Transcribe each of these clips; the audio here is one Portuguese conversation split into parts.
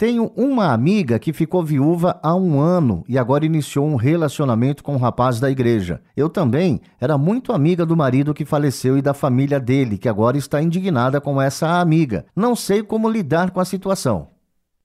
Tenho uma amiga que ficou viúva há um ano e agora iniciou um relacionamento com um rapaz da igreja. Eu também era muito amiga do marido que faleceu e da família dele, que agora está indignada com essa amiga. Não sei como lidar com a situação.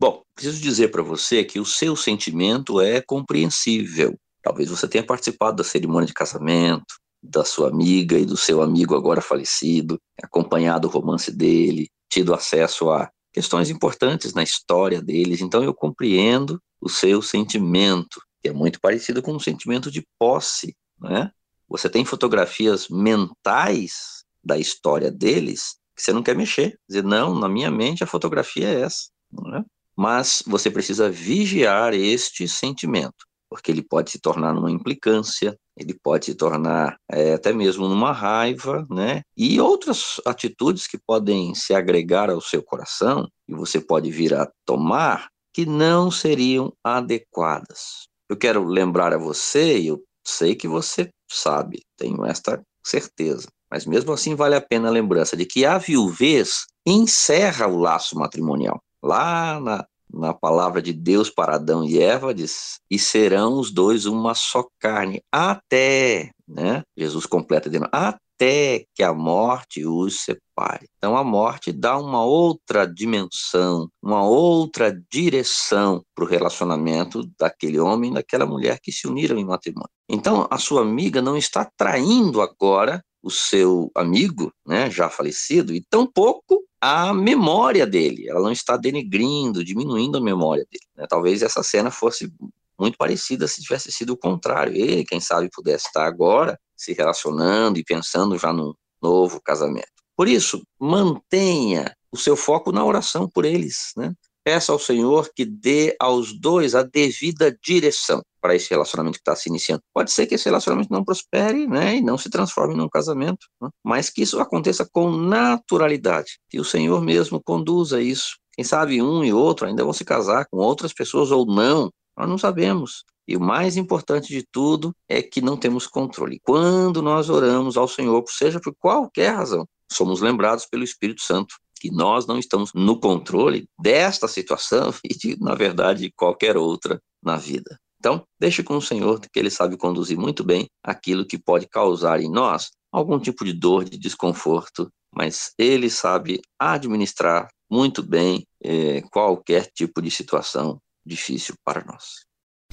Bom, preciso dizer para você que o seu sentimento é compreensível. Talvez você tenha participado da cerimônia de casamento da sua amiga e do seu amigo agora falecido, acompanhado o romance dele, tido acesso a questões importantes na história deles. Então eu compreendo o seu sentimento, que é muito parecido com um sentimento de posse, né? Você tem fotografias mentais da história deles que você não quer mexer. Dizer, não, na minha mente a fotografia é essa. Né? Mas você precisa vigiar este sentimento porque ele pode se tornar numa implicância, ele pode se tornar é, até mesmo numa raiva, né? E outras atitudes que podem se agregar ao seu coração e você pode vir a tomar que não seriam adequadas. Eu quero lembrar a você, e eu sei que você sabe, tenho esta certeza, mas mesmo assim vale a pena a lembrança de que a viuvez encerra o laço matrimonial. Lá na na palavra de Deus para Adão e Eva, diz: e serão os dois uma só carne, até, né? Jesus completa dizendo: até que a morte os separe. Então a morte dá uma outra dimensão, uma outra direção para o relacionamento daquele homem e daquela mulher que se uniram em matrimônio. Então a sua amiga não está traindo agora o seu amigo, né, já falecido, e tampouco a memória dele. Ela não está denegrindo, diminuindo a memória dele. Né? Talvez essa cena fosse muito parecida se tivesse sido o contrário. Ele, quem sabe, pudesse estar agora se relacionando e pensando já num novo casamento. Por isso, mantenha o seu foco na oração por eles, né? Peça ao Senhor que dê aos dois a devida direção para esse relacionamento que está se iniciando. Pode ser que esse relacionamento não prospere, né, e não se transforme num casamento, né, mas que isso aconteça com naturalidade, que o Senhor mesmo conduza isso. Quem sabe um e outro ainda vão se casar com outras pessoas ou não, nós não sabemos. E o mais importante de tudo é que não temos controle. Quando nós oramos ao Senhor, seja por qualquer razão, somos lembrados pelo Espírito Santo que nós não estamos no controle desta situação e de, na verdade, qualquer outra na vida. Então, deixe com o Senhor que Ele sabe conduzir muito bem aquilo que pode causar em nós algum tipo de dor, de desconforto, mas Ele sabe administrar muito bem eh, qualquer tipo de situação difícil para nós.